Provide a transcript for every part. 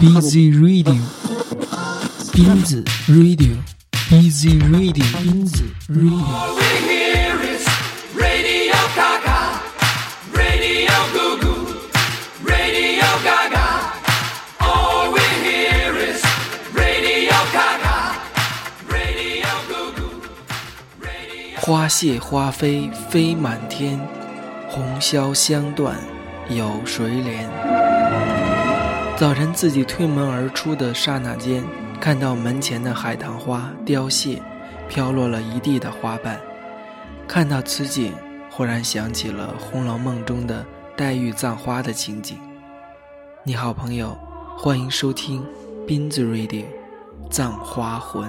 Busy Radio，斌子 Radio，Busy Radio，斌子 Radio。花谢花飞飞满天，红消香断有谁怜？早晨自己推门而出的刹那间，看到门前的海棠花凋谢，飘落了一地的花瓣。看到此景，忽然想起了《红楼梦》中的黛玉葬花的情景。你好，朋友，欢迎收听斌子 Radio 葬花魂。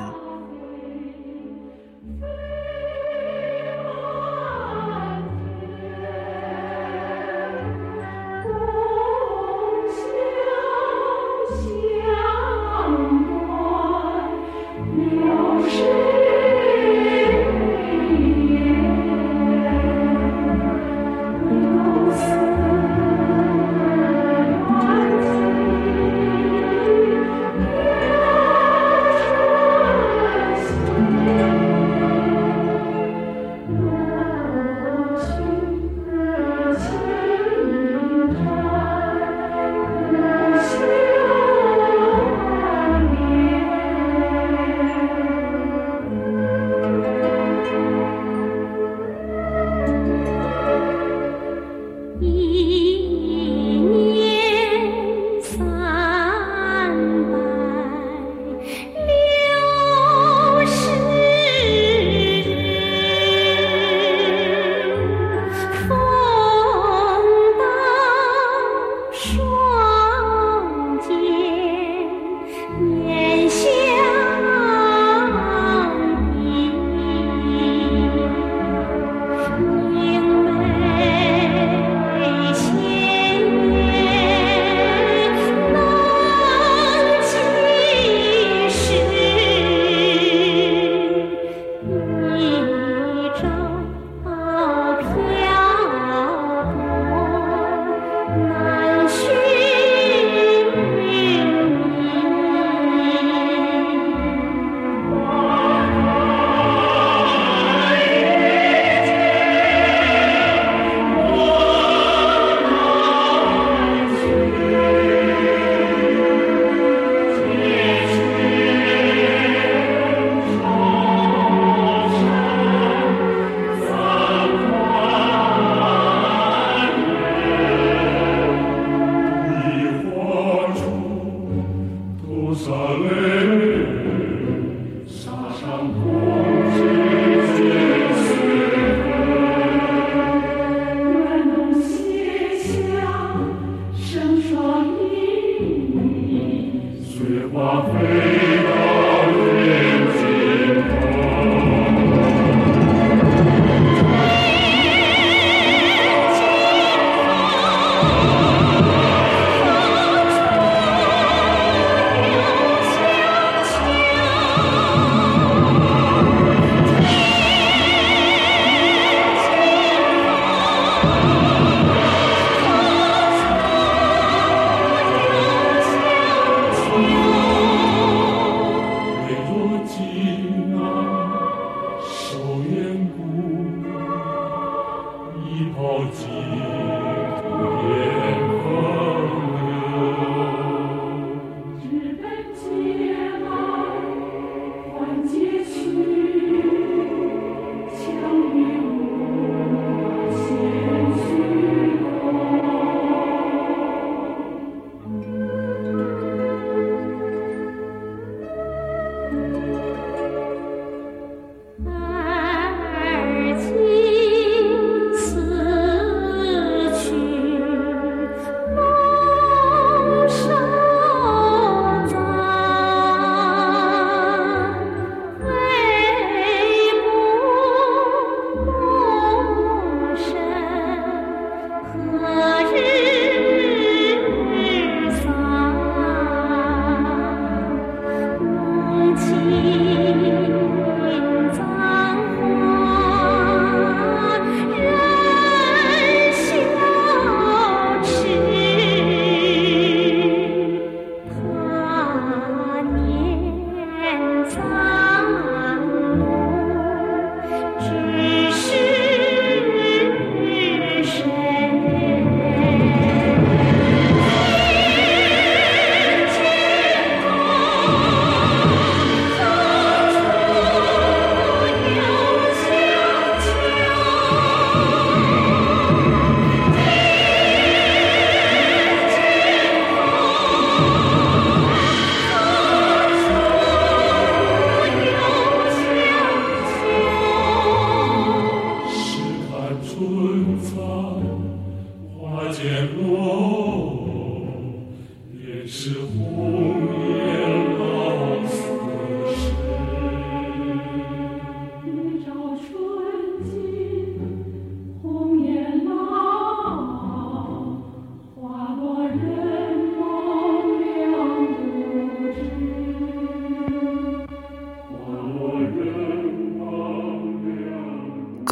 随花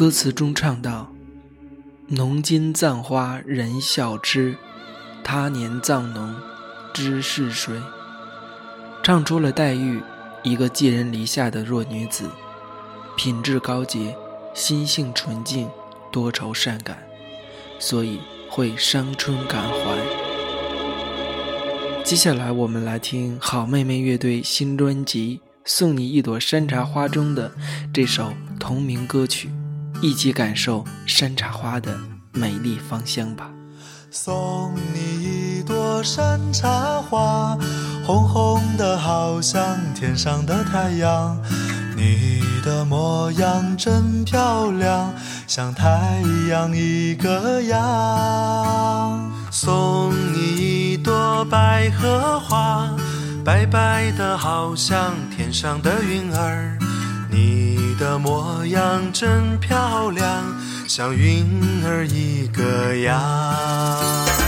歌词中唱道：“浓金葬花人笑痴，他年葬侬知是谁？”唱出了黛玉，一个寄人篱下的弱女子，品质高洁，心性纯净，多愁善感，所以会伤春感怀。接下来，我们来听好妹妹乐队新专辑《送你一朵山茶花》中的这首同名歌曲，一起感受山茶花的美丽芳香吧。送你一朵山茶花，红红的好像天上的太阳。你的模样真漂亮，像太阳一个样。送你一朵百合花，白白的好像天上的云儿。你的模样真漂亮，像云儿一个样。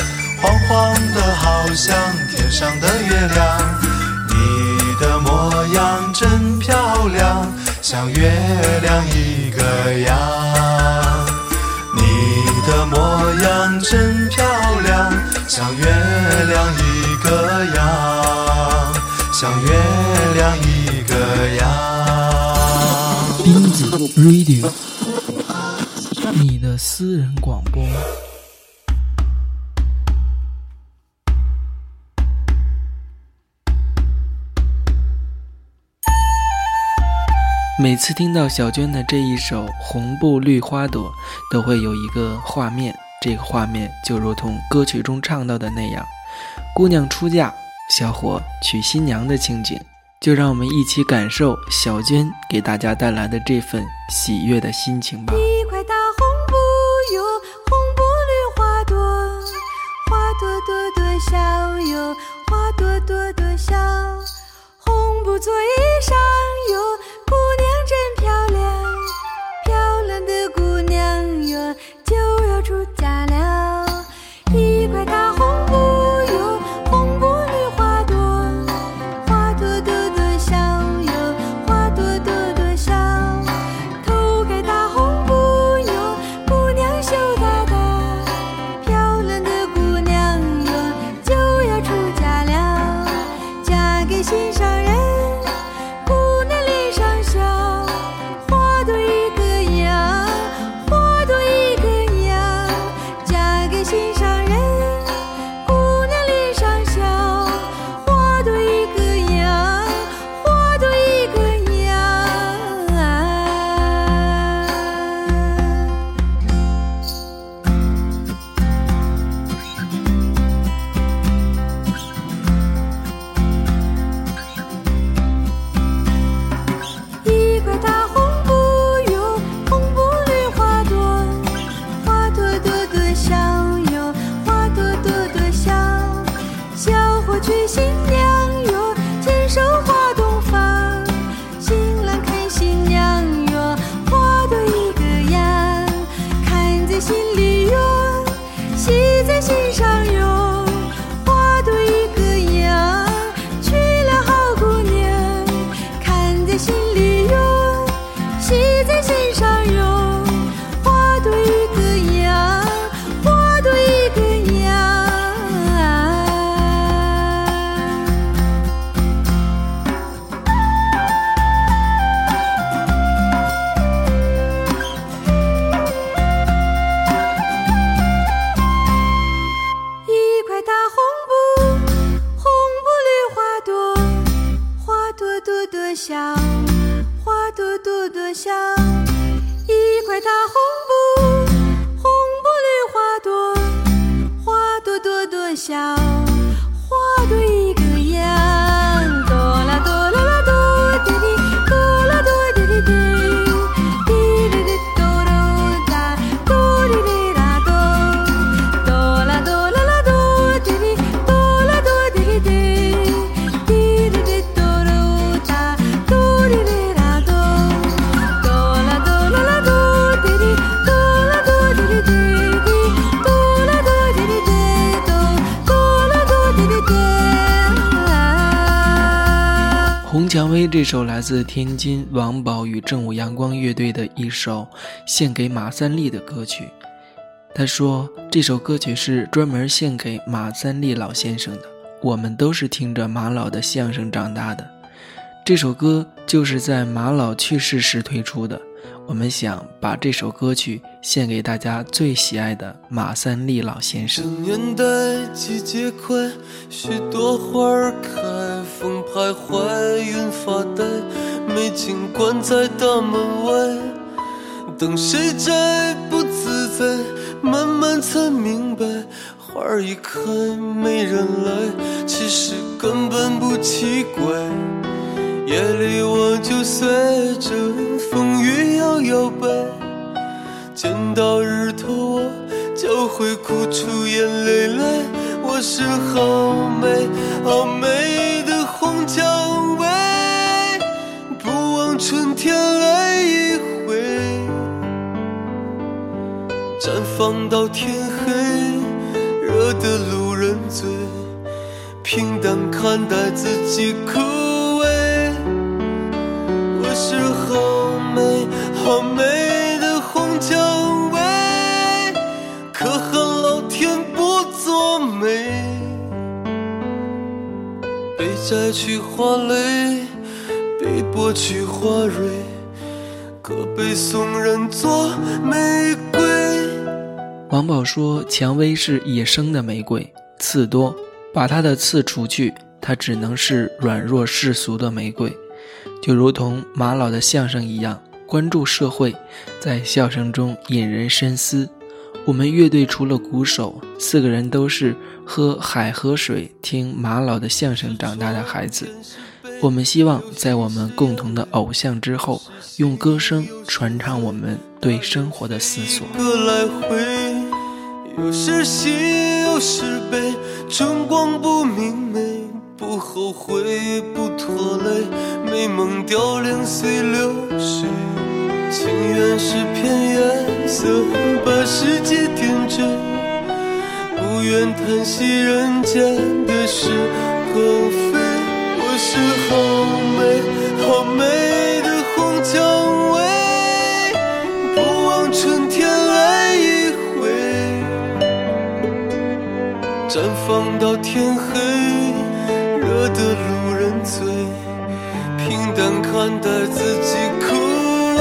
黄黄的好像天上的月亮。你的模样真漂亮，像月亮一个样。你的模样真漂亮，像月亮一个样，像月亮一个样。钉子 Radio，你的私人广播。每次听到小娟的这一首《红布绿花朵》，都会有一个画面，这个画面就如同歌曲中唱到的那样，姑娘出嫁，小伙娶新娘的情景。就让我们一起感受小娟给大家带来的这份喜悦的心情吧。一块大红布哟，红布绿花朵，花朵朵朵笑哟，花朵朵朵笑。红布做衣裳这首来自天津王宝与正午阳光乐队的一首献给马三立的歌曲。他说这首歌曲是专门献给马三立老先生的。我们都是听着马老的相声长大的。这首歌就是在马老去世时推出的。我们想把这首歌曲献给大家最喜爱的马三立老先生。年代季节快，许多花儿开，风徘徊，云发呆，美景关在大门外，等谁摘不自在，慢慢才明白，花儿一开没人来，其实根本不奇怪。夜里我就随着风雨摇摇摆，见到日头我就会哭出眼泪来。我是好美好美的红蔷薇，不枉春天来一回，绽放到天黑，惹得路人醉。平淡看待自己枯萎。我是好好美的红蔷薇，可恨老天不作美，被摘去花蕾，被剥去花蕊，可被送人做玫瑰。王宝说：“蔷薇是野生的玫瑰，刺多，把它的刺除去，它只能是软弱世俗的玫瑰。”就如同马老的相声一样，关注社会，在笑声中引人深思。我们乐队除了鼓手，四个人都是喝海河水、听马老的相声长大的孩子。我们希望在我们共同的偶像之后，用歌声传唱我们对生活的思索。个来回，有时喜，有时悲，春光不明媚，不后悔，不拖累，美梦凋零随流水。情缘是片颜色，把世界点缀，不愿叹息人间的是和非。我是好美好美的红蔷薇，不枉春天来一回，绽放到天黑，路人醉。平淡看待自己枯萎。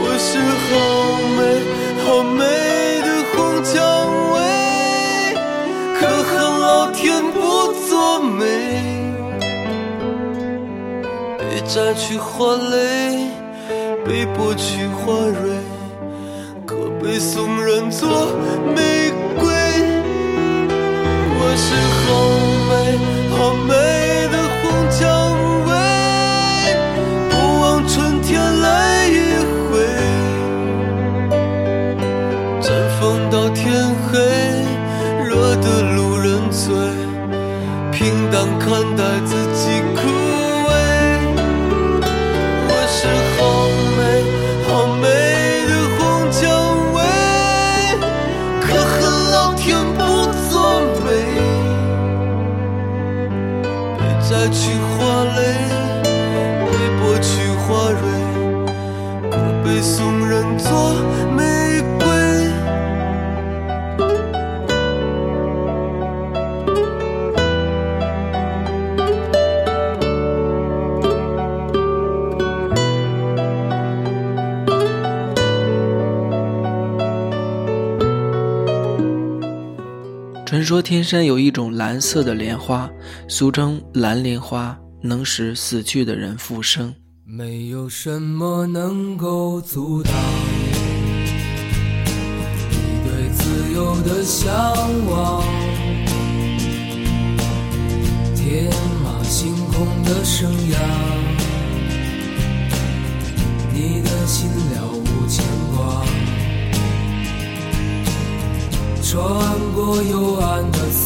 我是好美好美的红蔷薇，可恨老天不作美，被摘去花蕾，被剥去花蕊，可被送人做玫瑰。我是好好美。被摘去花蕾，被剥去花蕊，天山有一种蓝色的莲花，俗称蓝莲花，能使死去的人复生。没有什么能够阻挡你对自由的向往，天马行空的生涯，你的心了无牵挂，穿过幽暗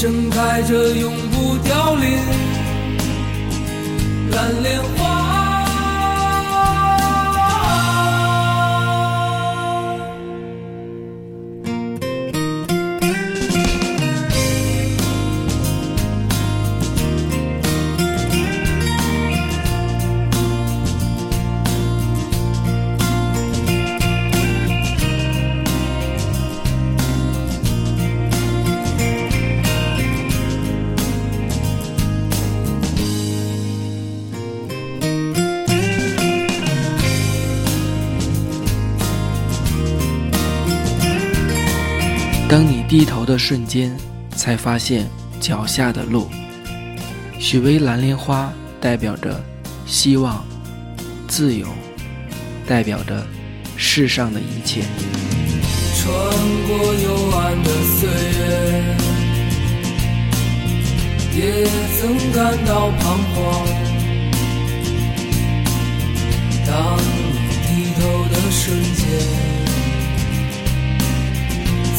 盛开着永不凋零蓝莲花。低头的瞬间，才发现脚下的路。许巍蓝莲花代表着希望、自由，代表着世上的一切。穿过幽暗的岁月，也曾感到彷徨。当你低头的瞬间，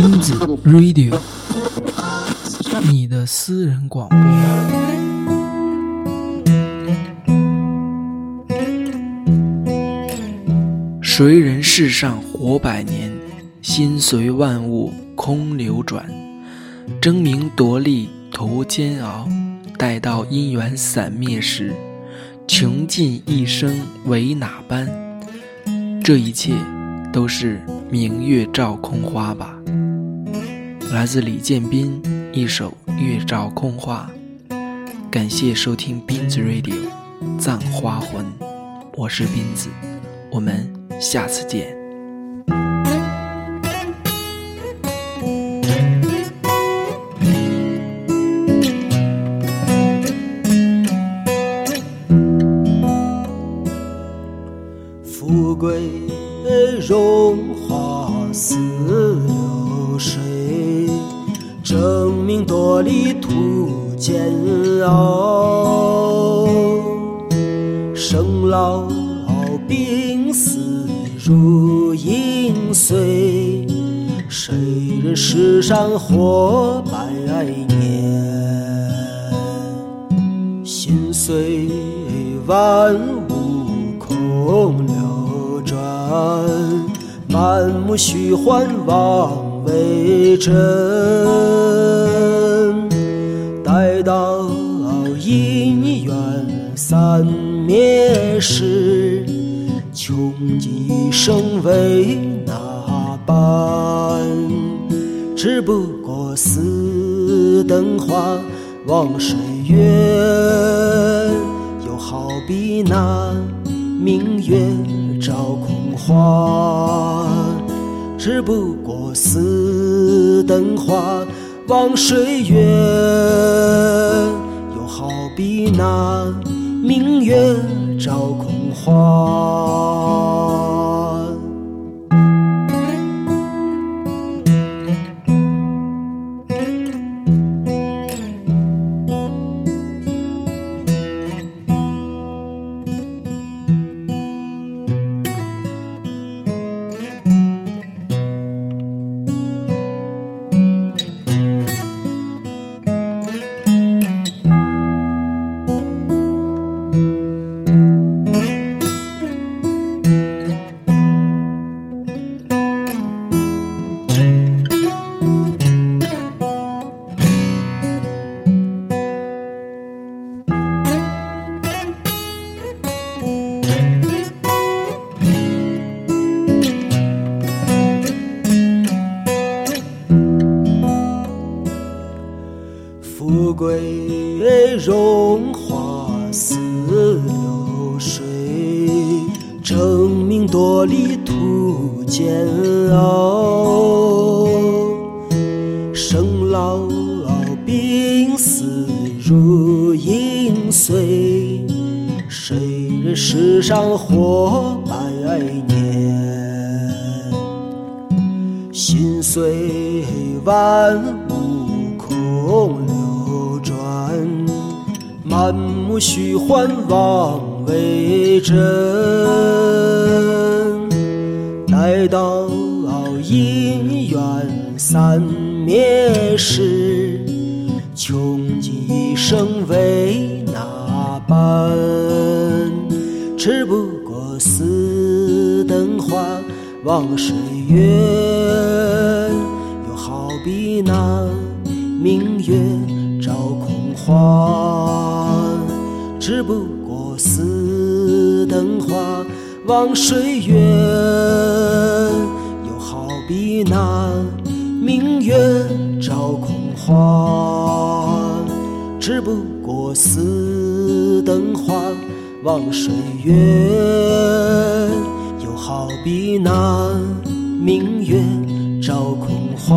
斌子 Radio，你的私人广播。谁人世上活百年，心随万物空流转。争名夺利图煎熬，待到姻缘散灭时，穷尽一生为哪般？这一切都是明月照空花吧。来自李建斌一首《月照空花》，感谢收听斌子 Radio《葬花魂》，我是斌子，我们下次见。虚幻妄为真。待到因缘散灭时，穷极一生为哪般？只不过似灯花望水月，又好比那明月照空花。只不过似灯花望水月，又好比那明月照空花。争名夺利途煎熬。生老病死如影随，谁人世上活百年？心随万物空流转，满目虚幻妄为真。待到因缘散灭时，穷极一生为哪般？只不过似灯花望水月，又好比那明月照空花。只不过似灯花望水月，又好比那明月照空花。只不过似灯花望水月，又好比那明月照空花。